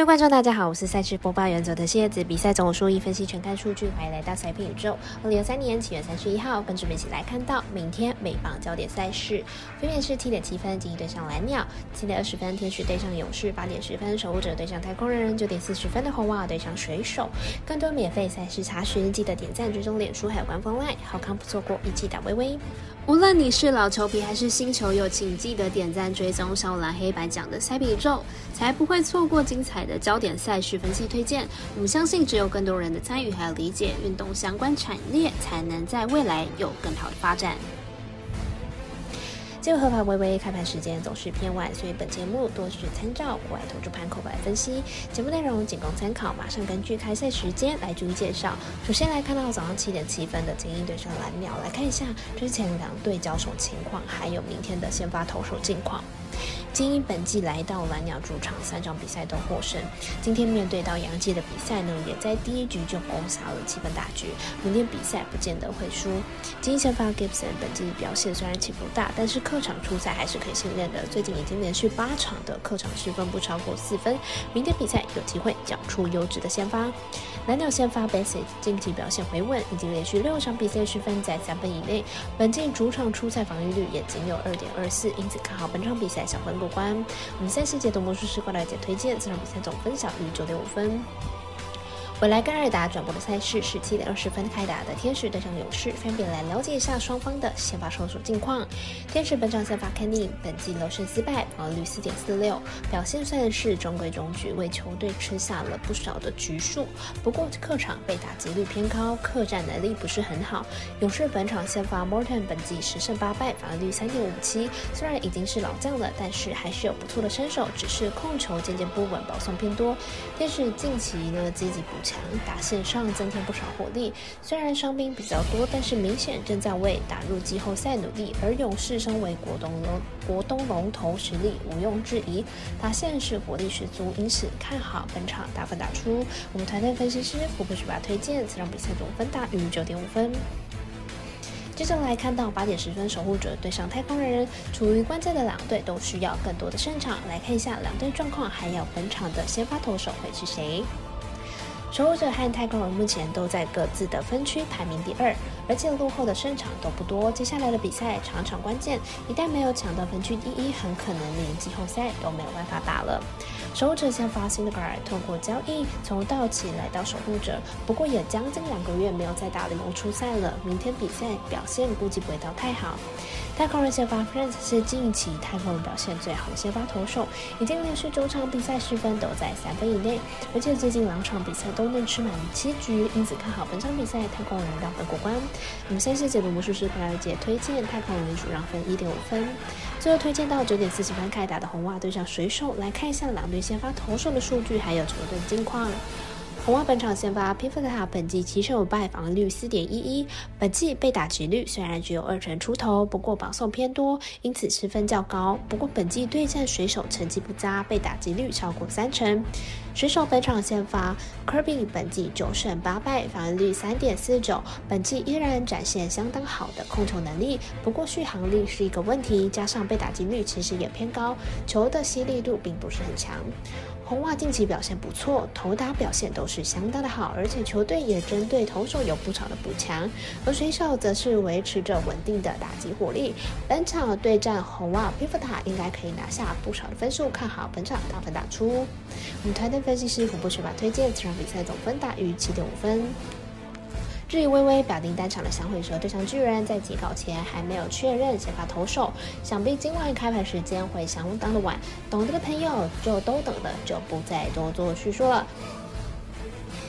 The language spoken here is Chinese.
各位观众，大家好，我是赛事播报员佐藤蝎子。比赛总数一分析全看数据，欢迎来到赛评宇宙。二零二三年七月三十一号，跟着我们一起来看到明天美棒焦点赛事，分别是七点七分精英对上蓝鸟，七点二十分天使对上勇士，八点十分守护者对上太空人，九点四十分的红袜对上水手。更多免费赛事查询，记得点赞、追踪脸书还有官方 LINE，好看不错过，一起打微微。无论你是老球皮还是新球友，请记得点赞追踪小蓝黑白奖的赛比宇宙，才不会错过精彩的焦点赛事分析推荐。我们相信，只有更多人的参与还有理解，运动相关产业才能在未来有更好的发展。结合合法微微开盘时间总是偏晚，所以本节目多是参照国外投注盘口来分析。节目内容仅供参考，马上根据开赛时间来逐一介绍。首先来看到早上七点七分的精英对上蓝鸟，来看一下之前两队交手情况，还有明天的先发投手近况。精英本季来到蓝鸟主场，三场比赛都获胜。今天面对到洋基的比赛呢，也在第一局就攻下了七分大局。明天比赛不见得会输。精英先发 Gibson 本季表现虽然起伏大，但是客场出赛还是可以信任的。最近已经连续八场的客场失分不超过四分。明天比赛有机会缴出优质的先发。蓝鸟先发 Bassett 近期表现回稳，已经连续六场比赛失分在三分以内。本季主场出赛防御率也仅有二点二四，因此看好本场比赛小分过关。我们赛事解读魔术师过来解推荐，这场比赛总分小于九点五分。未来跟二达转播的赛事是七点二十分开打的天使对上勇士，分别来了解一下双方的先发投手近况。天使本场先发 Kenny，本季六胜四败，防率四点四六，表现算是中规中矩，为球队吃下了不少的局数。不过客场被打击率偏高，客战能力不是很好。勇士本场先发 Morton，本季十胜八败，防御率三点五七，虽然已经是老将了，但是还是有不错的身手，只是控球渐渐不稳，保送偏多。天使近期呢积极补强。打线上增添不少火力，虽然伤兵比较多，但是明显正在为打入季后赛努力。而勇士身为国东龙国东龙头，实力毋庸置疑，打线是火力十足，因此看好本场大分打出。我们团队分析师福布学霸推荐，此场比赛总分大于九点五分。接着来看到八点十分，守护者对上太空人，处于关键的两队都需要更多的胜场。来看一下两队状况，还有本场的先发投手会是谁。守护者和太空人目前都在各自的分区排名第二，而且落后的胜场都不多。接下来的比赛场场关键，一旦没有抢到分区第一，很可能连季后赛都没有办法打了。守护者先发 s i n d e g a r 透过交易从道奇来到守护者，不过也将近两个月没有再打联盟出赛了。明天比赛表现估计不会到太好。太空人先发 Friends 是近期太空人表现最好的先发投手，已经连续九场比赛失分都在三分以内，而且最近两场比赛都。能吃满七局，因此看好本场比赛太空人让分过关。我们先是解读魔术师克莱尔姐推荐太空人主让分一点五分。最后推荐到九点四十分开打的红袜对上水手，来看一下两队先发投手的数据还有球队近况。红袜本场先发皮弗塔，本季七胜五败，防御率四点一一。本季被打击率虽然只有二成出头，不过保送偏多，因此失分较高。不过本季对战水手成绩不佳，被打击率超过三成。水手本场先发 Kirby，本季九胜八败，防御率三点四九。本季依然展现相当好的控球能力，不过续航力是一个问题，加上被打击率其实也偏高，球的吸力度并不是很强。红袜近期表现不错，投打表现都是相当的好，而且球队也针对投手有不少的补强。而水手则是维持着稳定的打击火力。本场对战红袜皮弗塔，应该可以拿下不少的分数，看好本场大分打出。我们团队分析师虎波学霸推荐，这场比赛总分大于七点五分。至于微微表定单场的响尾蛇对上巨人，在截稿前还没有确认先发投手，想必今晚开盘时间会相当的晚，懂得的朋友就都懂的，就不再多做叙述了。